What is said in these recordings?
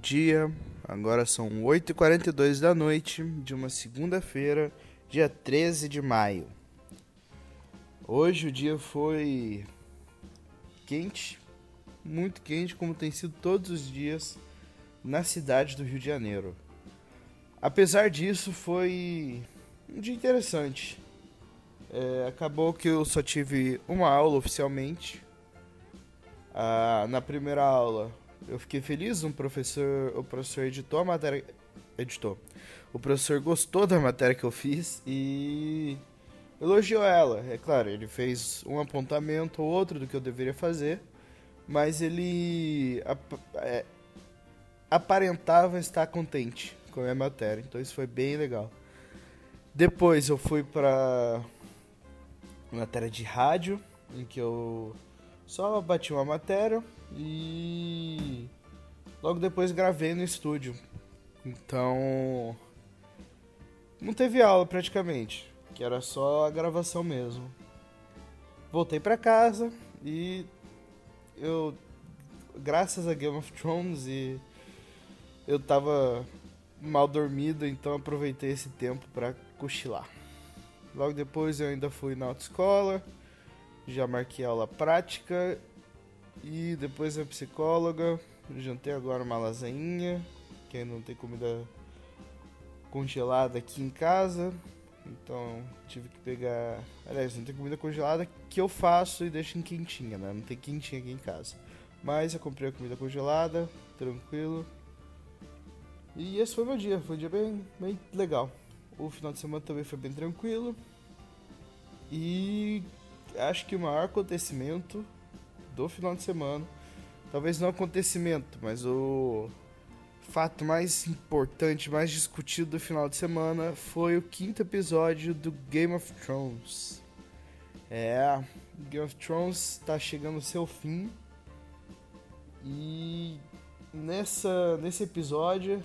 Dia, agora são 8h42 da noite de uma segunda-feira, dia 13 de maio. Hoje o dia foi quente, muito quente, como tem sido todos os dias na cidade do Rio de Janeiro. Apesar disso, foi um dia interessante. É, acabou que eu só tive uma aula oficialmente. Ah, na primeira aula eu fiquei feliz, um professor, o professor editou a matéria, editou. O professor gostou da matéria que eu fiz e elogiou ela. É claro, ele fez um apontamento ou outro do que eu deveria fazer, mas ele ap é, aparentava estar contente com a minha matéria, então isso foi bem legal. Depois eu fui para matéria de rádio, em que eu só bati uma matéria e logo depois gravei no estúdio. Então não teve aula praticamente, que era só a gravação mesmo. Voltei para casa e eu graças a Game of Thrones e eu tava mal dormido, então aproveitei esse tempo para cochilar. Logo depois eu ainda fui na autoescola, já marquei aula prática e depois a psicóloga. Jantei agora uma lasanha, que não tem comida congelada aqui em casa. Então tive que pegar. Aliás, não tem comida congelada que eu faço e deixo em quentinha, né? Não tem quentinha aqui em casa. Mas eu comprei a comida congelada, tranquilo. E esse foi meu dia, foi um dia bem, bem legal. O final de semana também foi bem tranquilo. E acho que o maior acontecimento do final de semana, talvez não acontecimento, mas o fato mais importante, mais discutido do final de semana foi o quinto episódio do Game of Thrones. É, Game of Thrones está chegando ao seu fim. E nessa, nesse episódio,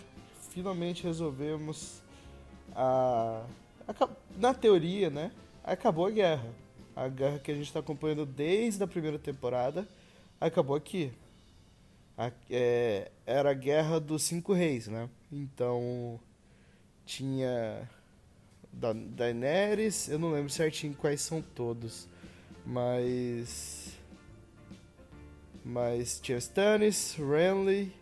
finalmente resolvemos a, a, na teoria, né? Acabou a guerra a guerra que a gente está acompanhando desde a primeira temporada acabou aqui. A, é, era a guerra dos cinco reis, né? Então tinha da Daenerys, eu não lembro certinho quais são todos, mas mas tinha Stannis, Renly,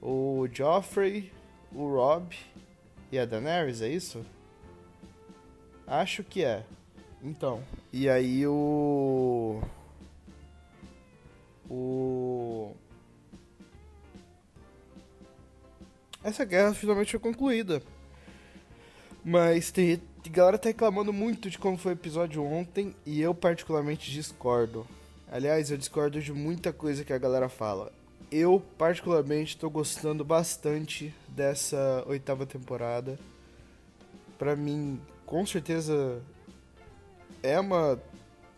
o Joffrey, o Robb e a Daenerys, é isso? Acho que é. Então, e aí o. O. Essa guerra finalmente foi concluída. Mas tem, tem galera tá reclamando muito de como foi o episódio ontem e eu particularmente discordo. Aliás, eu discordo de muita coisa que a galera fala. Eu particularmente tô gostando bastante dessa oitava temporada. Pra mim, com certeza é uma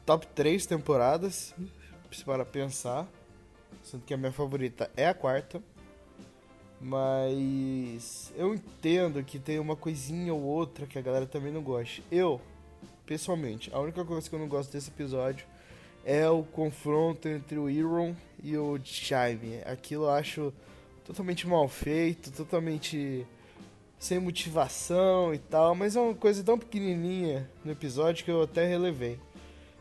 top 3 temporadas, para pensar. Sendo que a minha favorita é a quarta. Mas eu entendo que tem uma coisinha ou outra que a galera também não gosta. Eu, pessoalmente, a única coisa que eu não gosto desse episódio é o confronto entre o Iron e o Jaime. Aquilo eu acho totalmente mal feito, totalmente sem motivação e tal, mas é uma coisa tão pequenininha no episódio que eu até relevei.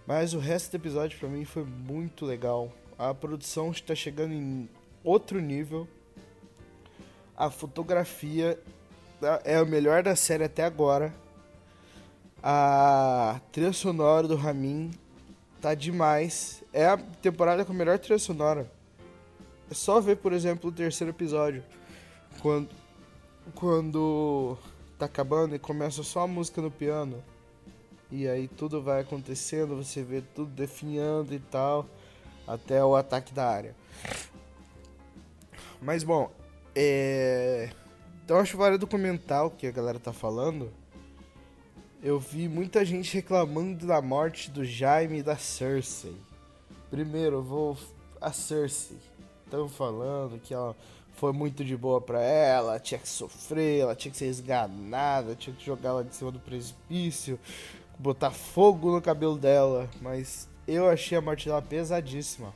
Mas o resto do episódio para mim foi muito legal. A produção está chegando em outro nível. A fotografia é o melhor da série até agora. A trilha sonora do Ramin tá demais. É a temporada com a melhor trilha sonora. É só ver, por exemplo, o terceiro episódio. Quando quando tá acabando e começa só a música no piano. E aí tudo vai acontecendo, você vê tudo definhando e tal, até o ataque da área. Mas bom, é. Então acho vários documental que a galera tá falando. Eu vi muita gente reclamando da morte do Jaime e da Cersei. Primeiro, eu vou. A Cersei. Estão falando que ela foi muito de boa pra ela, tinha que sofrer, ela tinha que ser esganada, tinha que jogar ela de cima do precipício, botar fogo no cabelo dela, mas eu achei a morte dela pesadíssima.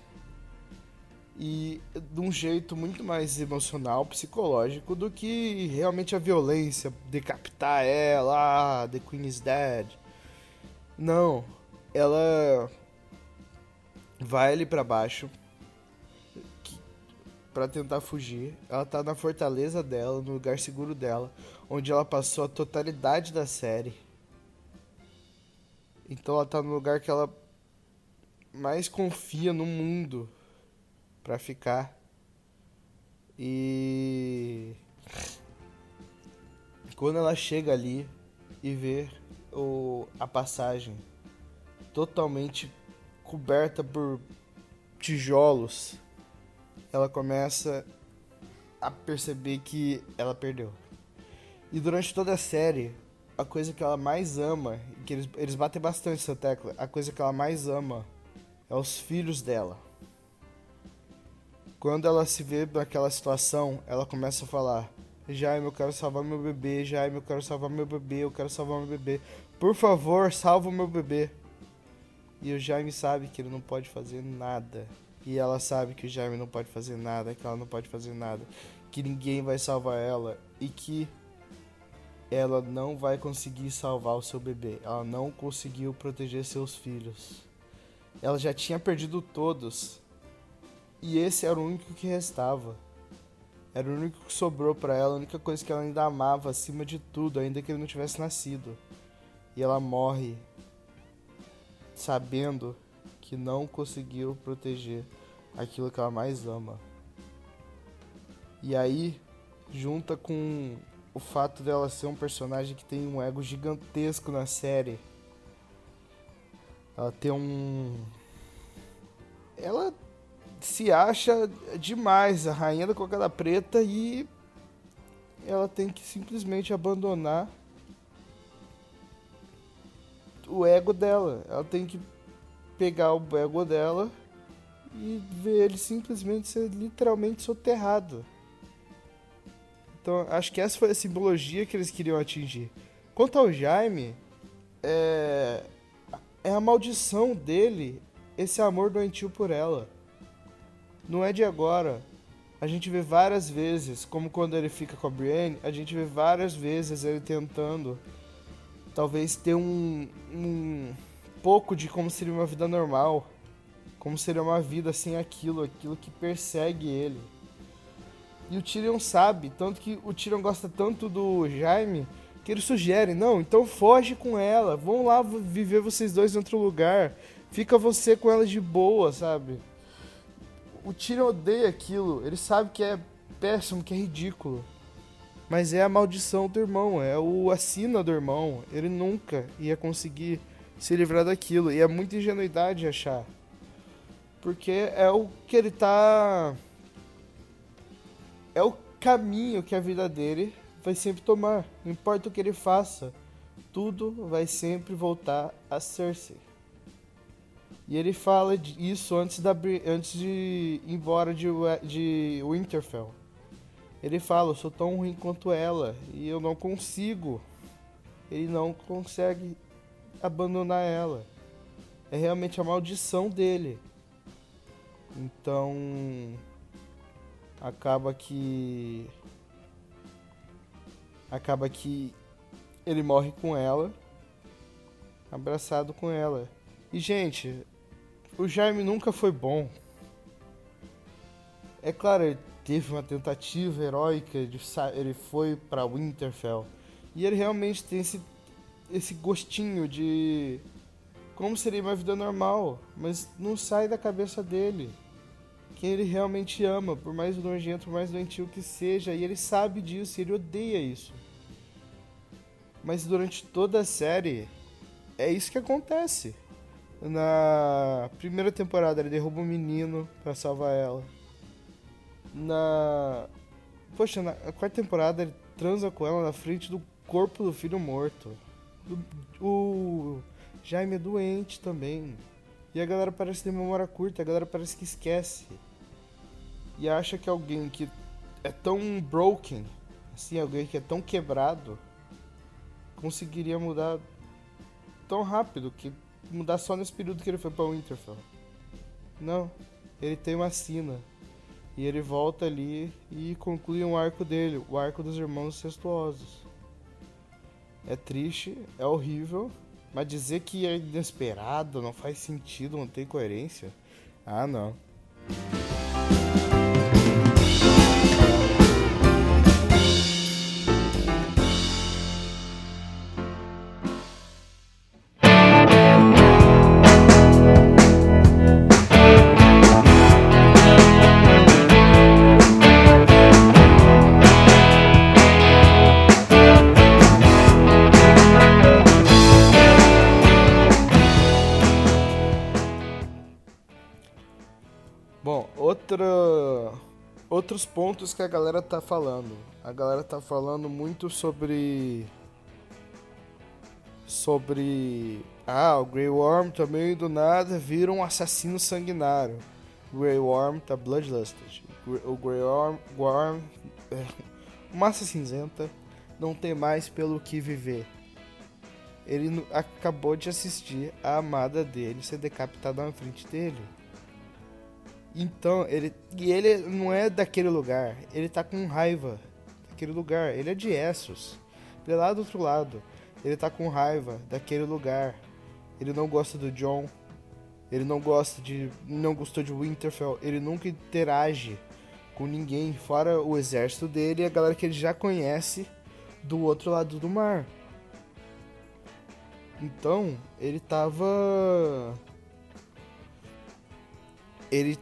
e de um jeito muito mais emocional, psicológico do que realmente a violência, decapitar ela, ah, The Queen is Dead. Não, ela vai ali para baixo para tentar fugir. Ela tá na fortaleza dela, no lugar seguro dela, onde ela passou a totalidade da série. Então ela tá no lugar que ela mais confia no mundo para ficar. E quando ela chega ali e vê o, a passagem totalmente coberta por tijolos, ela começa a perceber que ela perdeu. E durante toda a série, a coisa que ela mais ama, que eles, eles batem bastante essa tecla, a coisa que ela mais ama é os filhos dela. Quando ela se vê naquela situação, ela começa a falar: Jaime, eu quero salvar meu bebê, Jaime, eu quero salvar meu bebê, eu quero salvar meu bebê. Por favor, salva o meu bebê. E o Jaime sabe que ele não pode fazer nada. E ela sabe que o Jaime não pode fazer nada, que ela não pode fazer nada, que ninguém vai salvar ela e que ela não vai conseguir salvar o seu bebê. Ela não conseguiu proteger seus filhos. Ela já tinha perdido todos e esse era o único que restava. Era o único que sobrou para ela, a única coisa que ela ainda amava acima de tudo, ainda que ele não tivesse nascido. E ela morre sabendo que não conseguiu proteger aquilo que ela mais ama. E aí, junta com o fato dela ser um personagem que tem um ego gigantesco na série. Ela tem um. Ela se acha demais a rainha da cocada preta e ela tem que simplesmente abandonar o ego dela. Ela tem que pegar o ego dela e ver ele simplesmente ser literalmente soterrado. Então, acho que essa foi a simbologia que eles queriam atingir. Quanto ao Jaime, é, é a maldição dele, esse amor doentio por ela não é de agora. A gente vê várias vezes, como quando ele fica com a Brienne, a gente vê várias vezes ele tentando talvez ter um, um pouco de como seria uma vida normal, como seria uma vida sem aquilo, aquilo que persegue ele. E o Tyrion sabe, tanto que o Tyrion gosta tanto do Jaime, que ele sugere, não, então foge com ela, vão lá viver vocês dois em outro lugar, fica você com ela de boa, sabe? o Tyrion odeia aquilo. Ele sabe que é péssimo, que é ridículo. Mas é a maldição do irmão, é o assina do irmão. Ele nunca ia conseguir se livrar daquilo. E é muita ingenuidade achar. Porque é o que ele tá. É o caminho que a vida dele vai sempre tomar. Não importa o que ele faça, tudo vai sempre voltar a Cersei. E ele fala isso antes, da, antes de ir embora de, de Winterfell. Ele fala, eu sou tão ruim quanto ela e eu não consigo. Ele não consegue abandonar ela. É realmente a maldição dele. Então acaba que acaba que ele morre com ela, abraçado com ela. E gente, o Jaime nunca foi bom. É claro, ele teve uma tentativa heróica de ele foi para Winterfell e ele realmente tem esse esse gostinho de como seria uma vida normal, mas não sai da cabeça dele. Que ele realmente ama, por mais nojento, por mais doentio que seja, e ele sabe disso, ele odeia isso. Mas durante toda a série é isso que acontece. Na primeira temporada ele derruba um menino para salvar ela. Na. Poxa, na quarta temporada ele transa com ela na frente do corpo do filho morto. O Jaime é doente também. E a galera parece ter memória curta, a galera parece que esquece. E acha que alguém que é tão broken, assim, alguém que é tão quebrado, conseguiria mudar tão rápido que mudar só nesse período que ele foi pra Winterfell. Não, ele tem uma sina. E ele volta ali e conclui um arco dele, o arco dos irmãos incestuosos. É triste, é horrível, mas dizer que é inesperado, não faz sentido, não tem coerência. Ah, não. Outros pontos que a galera tá falando. A galera tá falando muito sobre. Sobre. Ah, o Grey Worm também do nada vira um assassino sanguinário. O Grey Worm tá bloodlusted. O Grey Worm. Worm é, massa cinzenta não tem mais pelo que viver. Ele acabou de assistir a amada dele ser decapitada na frente dele. Então, ele. E ele não é daquele lugar. Ele tá com raiva daquele lugar. Ele é de Essos. Ele é lá do outro lado. Ele tá com raiva daquele lugar. Ele não gosta do John. Ele não gosta de. não gostou de Winterfell. Ele nunca interage com ninguém, fora o exército dele e a galera que ele já conhece do outro lado do mar. Então, ele tava. Ele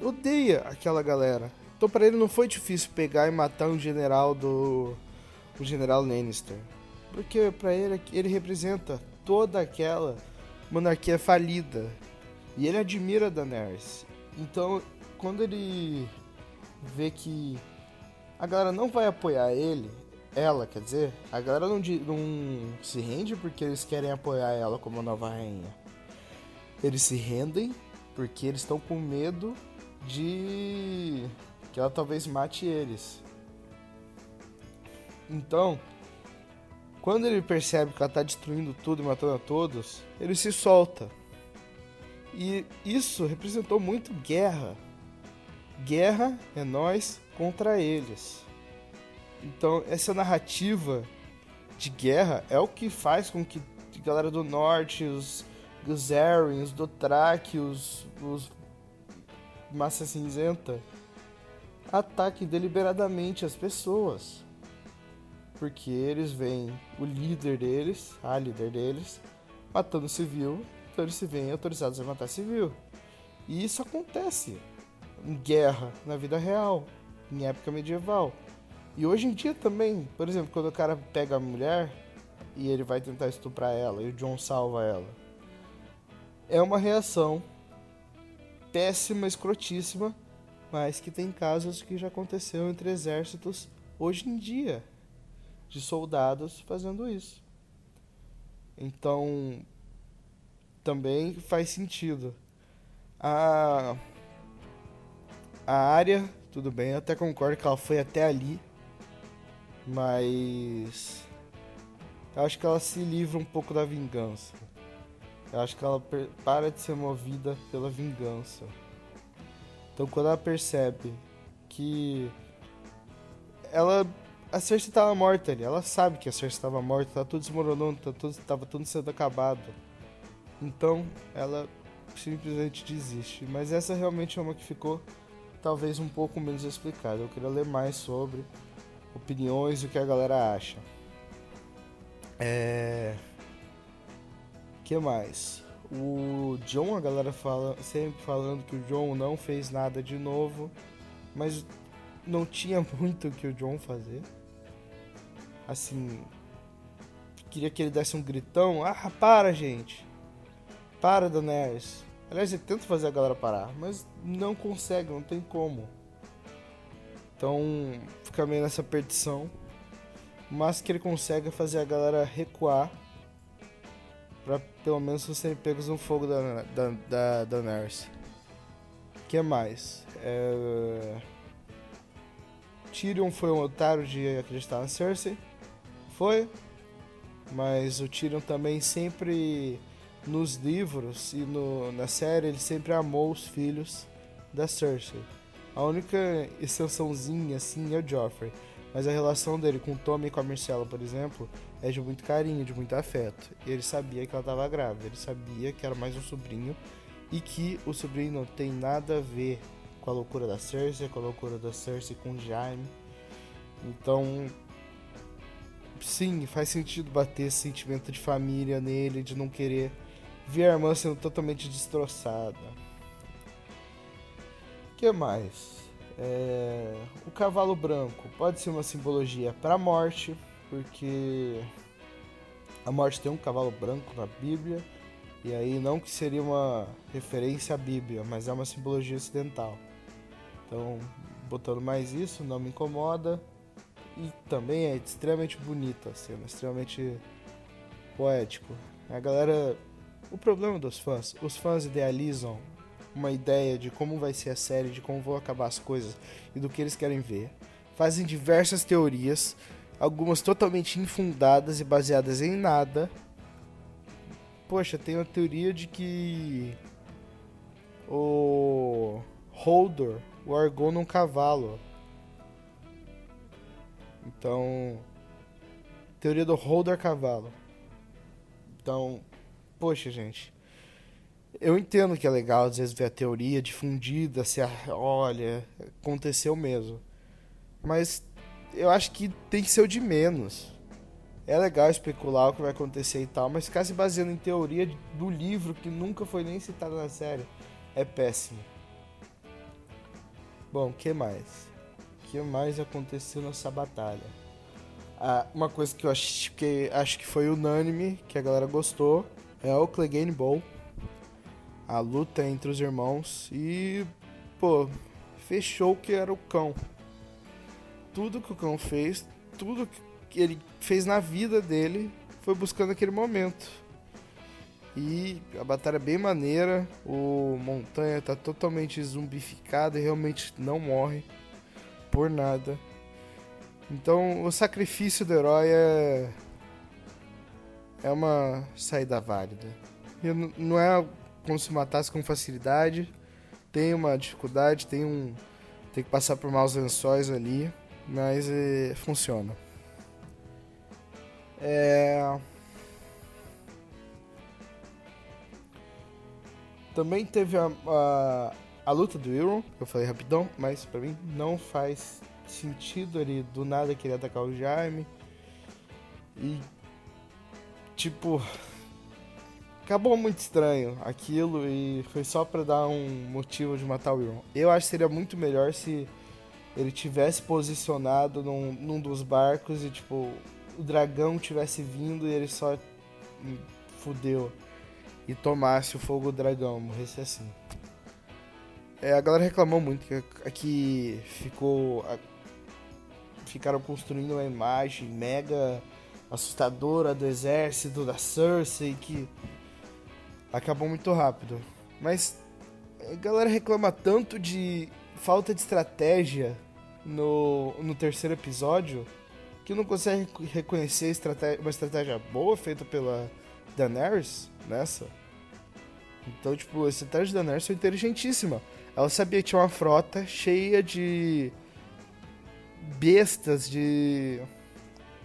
odeia aquela galera. Então para ele não foi difícil pegar e matar um general do o general Lannister, porque para ele ele representa toda aquela monarquia falida e ele admira Daenerys. Então quando ele vê que a galera não vai apoiar ele, ela, quer dizer, a galera não, não se rende porque eles querem apoiar ela como nova rainha. Eles se rendem porque eles estão com medo de que ela talvez mate eles. Então, quando ele percebe que ela está destruindo tudo e matando a todos, ele se solta. E isso representou muito guerra. Guerra é nós contra eles. Então, essa narrativa de guerra é o que faz com que a galera do norte, os, os Arryn, os Dothraki, os, os massa cinzenta ataque deliberadamente as pessoas. Porque eles veem o líder deles, a líder deles, matando civil, então eles se veem autorizados a matar civil. E isso acontece em guerra, na vida real, em época medieval. E hoje em dia também, por exemplo, quando o cara pega a mulher e ele vai tentar estuprar ela e o John salva ela. É uma reação péssima, escrotíssima, mas que tem casos que já aconteceu entre exércitos hoje em dia de soldados fazendo isso. Então também faz sentido. A a área, tudo bem, até concordo que ela foi até ali, mas acho que ela se livra um pouco da vingança. Eu acho que ela para de ser movida pela vingança. Então quando ela percebe que ela a Cersei estava morta ali, ela sabe que a Cersei estava morta, tá tudo desmoronando, tá tudo, tava tudo sendo acabado. Então ela simplesmente desiste. Mas essa realmente é uma que ficou talvez um pouco menos explicada. Eu queria ler mais sobre opiniões e o que a galera acha. É que mais? O John, a galera fala sempre falando que o John não fez nada de novo, mas não tinha muito o que o John fazer. Assim, queria que ele desse um gritão. Ah, para, gente. Para, Daenerys. Aliás, ele tenta fazer a galera parar, mas não consegue, não tem como. Então, fica meio nessa perdição. Mas que ele consegue fazer a galera recuar Pra pelo menos serem pegos no fogo da, da, da, da Nurse. O que mais? É... Tyrion foi um otário de acreditar na Cersei. Foi. Mas o Tyrion também sempre nos livros e no, na série ele sempre amou os filhos da Cersei. A única exceçãozinha assim é o Joffrey. Mas a relação dele com o Tommy e com a Marcella, por exemplo, é de muito carinho, de muito afeto. Ele sabia que ela estava grávida, ele sabia que era mais um sobrinho e que o sobrinho não tem nada a ver com a loucura da Cersei, com a loucura da Cersei com o Jaime. Então, sim, faz sentido bater esse sentimento de família nele, de não querer ver a irmã sendo totalmente destroçada. O que mais? É... O cavalo branco pode ser uma simbologia para a morte, porque a morte tem um cavalo branco na Bíblia, e aí não que seria uma referência à Bíblia, mas é uma simbologia ocidental. Então, botando mais isso, não me incomoda. E também é extremamente bonita a cena, extremamente poético. A galera. O problema dos fãs, os fãs idealizam uma ideia de como vai ser a série, de como vão acabar as coisas e do que eles querem ver. Fazem diversas teorias, algumas totalmente infundadas e baseadas em nada. Poxa, tem uma teoria de que o Holdor largou num cavalo. Então, teoria do Holdor cavalo. Então, poxa, gente. Eu entendo que é legal às vezes ver a teoria difundida, se a, olha, aconteceu mesmo. Mas eu acho que tem que ser o de menos. É legal especular o que vai acontecer e tal, mas ficar se baseando em teoria do livro que nunca foi nem citado na série é péssimo. Bom, que mais? Que mais aconteceu nessa batalha? Ah, uma coisa que eu acho que, acho que foi unânime, que a galera gostou, é o Clegane Bowl a luta entre os irmãos e, pô, fechou o que era o cão. Tudo que o cão fez, tudo que ele fez na vida dele foi buscando aquele momento. E a batalha é bem maneira, o Montanha tá totalmente zumbificado e realmente não morre por nada. Então o sacrifício do herói é, é uma saída válida. E não é como se matasse com facilidade. Tem uma dificuldade, tem um. Tem que passar por maus lençóis ali, mas é, funciona. É... Também teve a, a, a luta do Euron, que eu falei rapidão, mas pra mim não faz sentido ele do nada querer atacar o Jaime. E tipo, acabou muito estranho aquilo e foi só para dar um motivo de matar o Euron. Eu acho que seria muito melhor se ele tivesse posicionado num, num dos barcos e tipo o dragão tivesse vindo e ele só fudeu e tomasse o fogo do dragão, morresse assim. É, a galera reclamou muito que aqui ficou a, ficaram construindo uma imagem mega assustadora do exército da Cersei que acabou muito rápido. Mas a galera reclama tanto de falta de estratégia no, no terceiro episódio que não consegue reconhecer estratégia, uma estratégia boa feita pela Daenerys nessa. Então, tipo, a estratégia da Daenerys foi inteligentíssima. Ela sabia que tinha uma frota cheia de bestas, de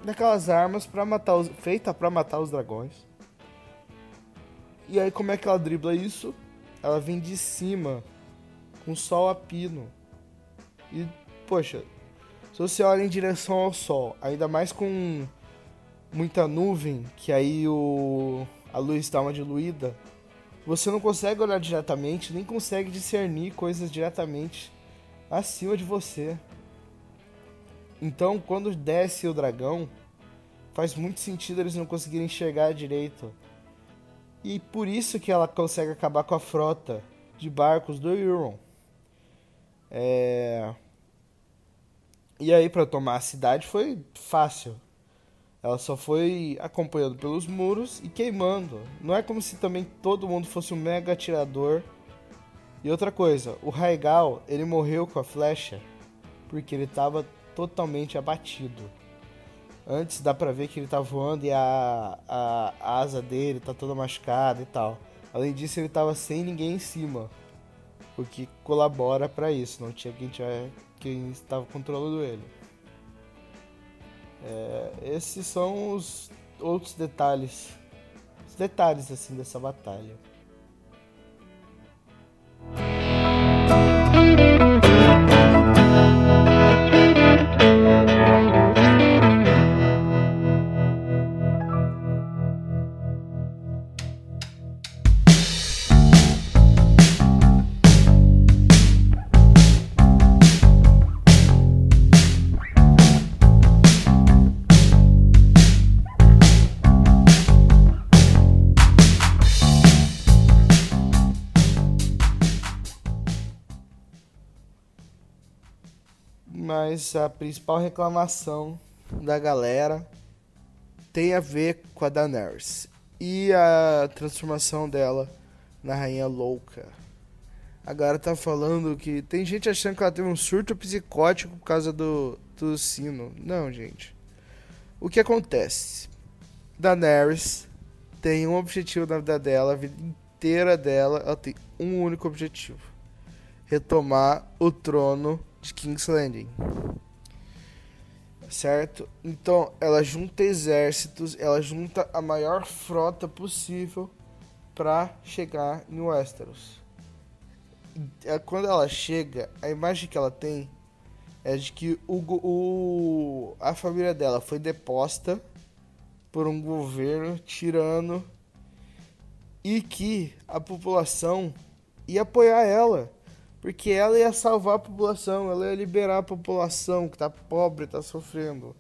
daquelas armas para matar os feita para matar os dragões. E aí como é que ela dribla isso? Ela vem de cima, com sol a pino. E, poxa, se você olha em direção ao sol, ainda mais com muita nuvem, que aí o a luz dá uma diluída, você não consegue olhar diretamente, nem consegue discernir coisas diretamente acima de você. Então, quando desce o dragão, faz muito sentido eles não conseguirem enxergar direito. E por isso que ela consegue acabar com a frota de barcos do Euron. É... E aí para tomar a cidade foi fácil. Ela só foi acompanhando pelos muros e queimando. Não é como se também todo mundo fosse um mega atirador. E outra coisa, o Raigal, ele morreu com a flecha porque ele estava totalmente abatido. Antes dá pra ver que ele tá voando e a, a, a asa dele tá toda machucada e tal. Além disso, ele tava sem ninguém em cima. O que colabora para isso. Não tinha quem, tinha, quem estava controlando ele. É, esses são os outros detalhes, os detalhes assim dessa batalha. Mas a principal reclamação da galera tem a ver com a Daenerys e a transformação dela na rainha louca. Agora tá falando que tem gente achando que ela teve um surto psicótico por causa do, do sino. Não, gente. O que acontece? Daenerys tem um objetivo na vida dela, a vida inteira dela, ela tem um único objetivo: retomar o trono de King's Landing. Certo? Então, ela junta exércitos, ela junta a maior frota possível para chegar em Westeros. É, quando ela chega, a imagem que ela tem é de que o, o, a família dela foi deposta por um governo tirano e que a população ia apoiar ela. Porque ela ia salvar a população, ela ia liberar a população que tá pobre, tá sofrendo.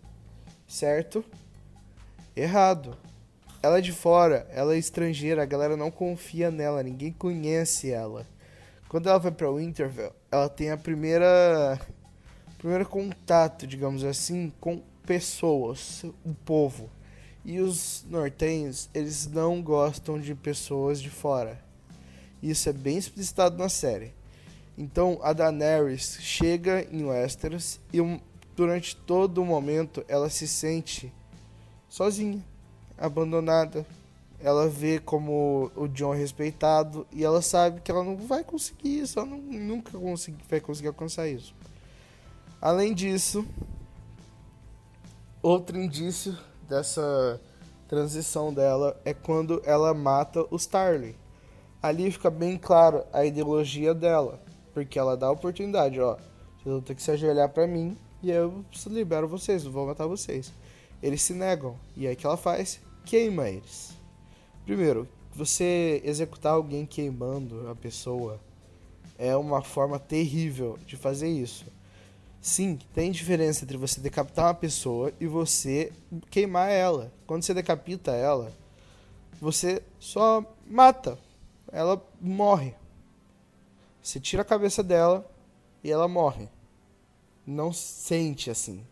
Certo? Errado. Ela é de fora, ela é estrangeira, a galera não confia nela, ninguém conhece ela. Quando ela vai para Winterfell, ela tem a primeira primeiro contato, digamos assim, com pessoas, o povo. E os nortenhos, eles não gostam de pessoas de fora. Isso é bem explicitado na série. Então a Daenerys chega em Westeros e durante todo o momento ela se sente sozinha, abandonada. Ela vê como o John é respeitado e ela sabe que ela não vai conseguir isso, ela não, nunca consegui, vai conseguir alcançar isso. Além disso, outro indício dessa transição dela é quando ela mata os Tarly. Ali fica bem claro a ideologia dela. Porque ela dá a oportunidade, ó. Vocês vão ter que se ajoelhar para mim e eu libero vocês, vou matar vocês. Eles se negam. E aí que ela faz? Queima eles. Primeiro, você executar alguém queimando a pessoa é uma forma terrível de fazer isso. Sim, tem diferença entre você decapitar uma pessoa e você queimar ela. Quando você decapita ela, você só mata. Ela morre. Você tira a cabeça dela e ela morre. Não sente assim.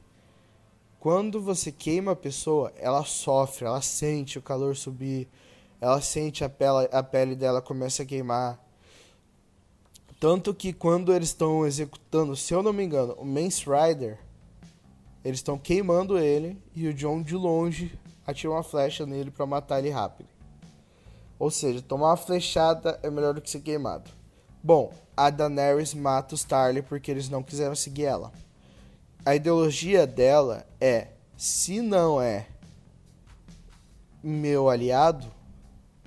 Quando você queima a pessoa, ela sofre, ela sente o calor subir, ela sente a pele, a pele dela começa a queimar. Tanto que quando eles estão executando, se eu não me engano, o Mance Rider, eles estão queimando ele e o John de longe atira uma flecha nele para matar ele rápido. Ou seja, tomar uma flechada é melhor do que ser queimado. Bom, a Daenerys mata os Tarly porque eles não quiseram seguir ela. A ideologia dela é: se não é meu aliado,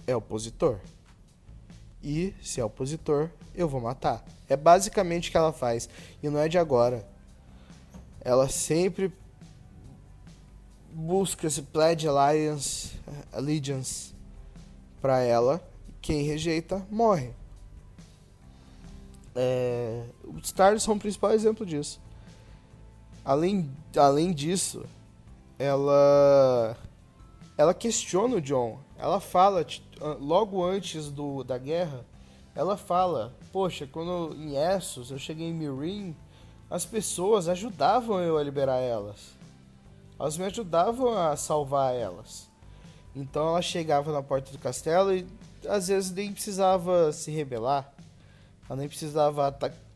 é opositor. E se é opositor, eu vou matar. É basicamente o que ela faz. E não é de agora. Ela sempre busca esse Pledge Alliance, Allegiance para ela. Quem rejeita, morre. É, os Stars são o principal exemplo disso. Além, além disso, ela ela questiona o John. Ela fala logo antes do, da guerra, ela fala: "Poxa, quando em Essos eu cheguei em Mirin, as pessoas ajudavam eu a liberar elas. Elas me ajudavam a salvar elas. Então ela chegava na porta do castelo e às vezes nem precisava se rebelar. Ela nem precisava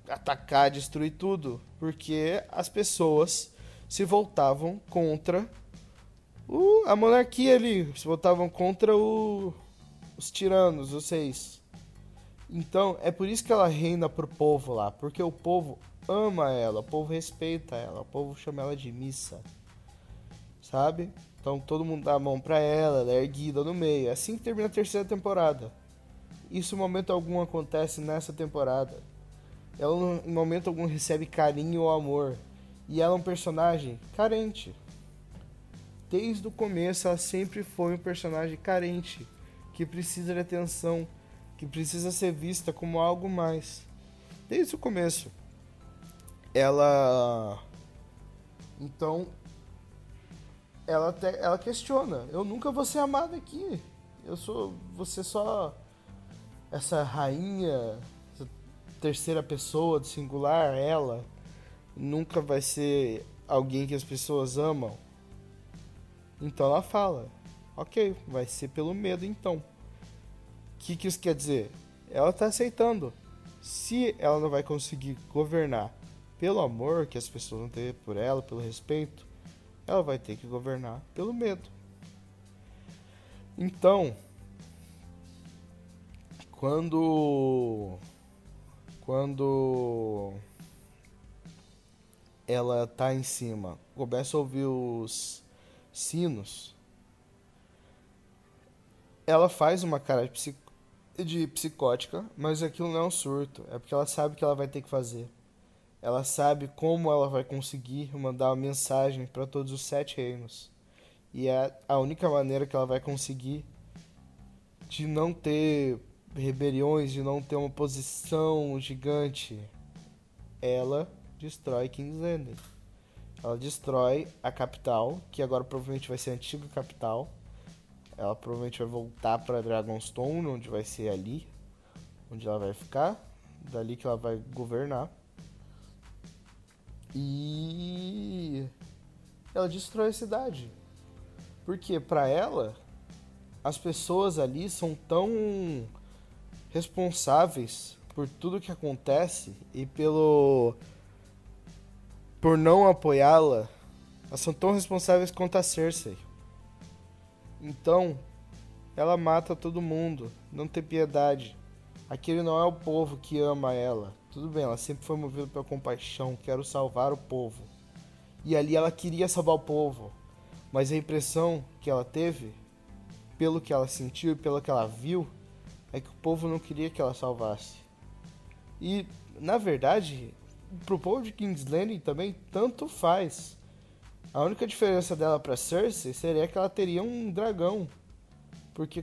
atacar, destruir tudo, porque as pessoas se voltavam contra o, a monarquia ali, se voltavam contra o, os tiranos, os seis. Então, é por isso que ela reina pro povo lá, porque o povo ama ela, o povo respeita ela, o povo chama ela de missa. Sabe? Então todo mundo dá a mão pra ela, ela é erguida no meio. É assim que termina a terceira temporada. Isso em momento algum acontece nessa temporada. Ela em momento algum recebe carinho ou amor. E ela é um personagem carente. Desde o começo ela sempre foi um personagem carente, que precisa de atenção, que precisa ser vista como algo mais. Desde o começo. Ela então ela até, ela questiona, eu nunca vou ser amada aqui. Eu sou você só essa rainha, essa terceira pessoa do singular, ela nunca vai ser alguém que as pessoas amam. Então ela fala: Ok, vai ser pelo medo então. O que, que isso quer dizer? Ela está aceitando. Se ela não vai conseguir governar pelo amor que as pessoas vão ter por ela, pelo respeito, ela vai ter que governar pelo medo. Então, quando quando ela tá em cima, começa a ouvir os sinos, ela faz uma cara de, de psicótica, mas aquilo não é um surto, é porque ela sabe que ela vai ter que fazer. Ela sabe como ela vai conseguir mandar uma mensagem para todos os sete reinos. E é a única maneira que ela vai conseguir de não ter rebeliões, de não ter uma posição gigante. Ela destrói King's Landing. Ela destrói a capital, que agora provavelmente vai ser a antiga capital. Ela provavelmente vai voltar para Dragonstone, onde vai ser ali, onde ela vai ficar, dali que ela vai governar. E ela destrói a cidade. Porque para ela as pessoas ali são tão responsáveis por tudo que acontece e pelo por não apoiá-la, elas são tão responsáveis quanto a Cersei. Então, ela mata todo mundo, não tem piedade. Aquele não é o povo que ama ela. Tudo bem, ela sempre foi movida pela compaixão, quero salvar o povo. E ali ela queria salvar o povo. Mas a impressão que ela teve, pelo que ela sentiu e pelo que ela viu, é que o povo não queria que ela salvasse. E, na verdade, pro povo de King's Landing também tanto faz. A única diferença dela para Cersei seria que ela teria um dragão, porque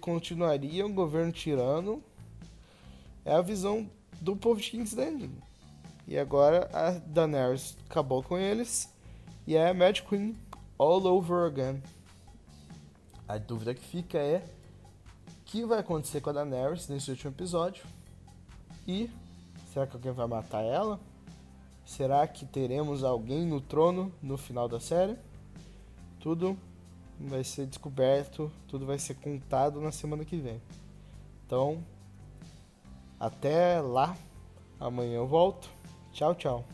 continuaria um governo tirano. É a visão do povo de King's Landing. E agora a Daenerys acabou com eles e é a Mad Queen all over again. A dúvida que fica é que vai acontecer com a Daenerys nesse último episódio e Será que alguém vai matar ela? Será que teremos alguém no trono no final da série? Tudo vai ser descoberto, tudo vai ser contado na semana que vem. Então, até lá. Amanhã eu volto. Tchau, tchau.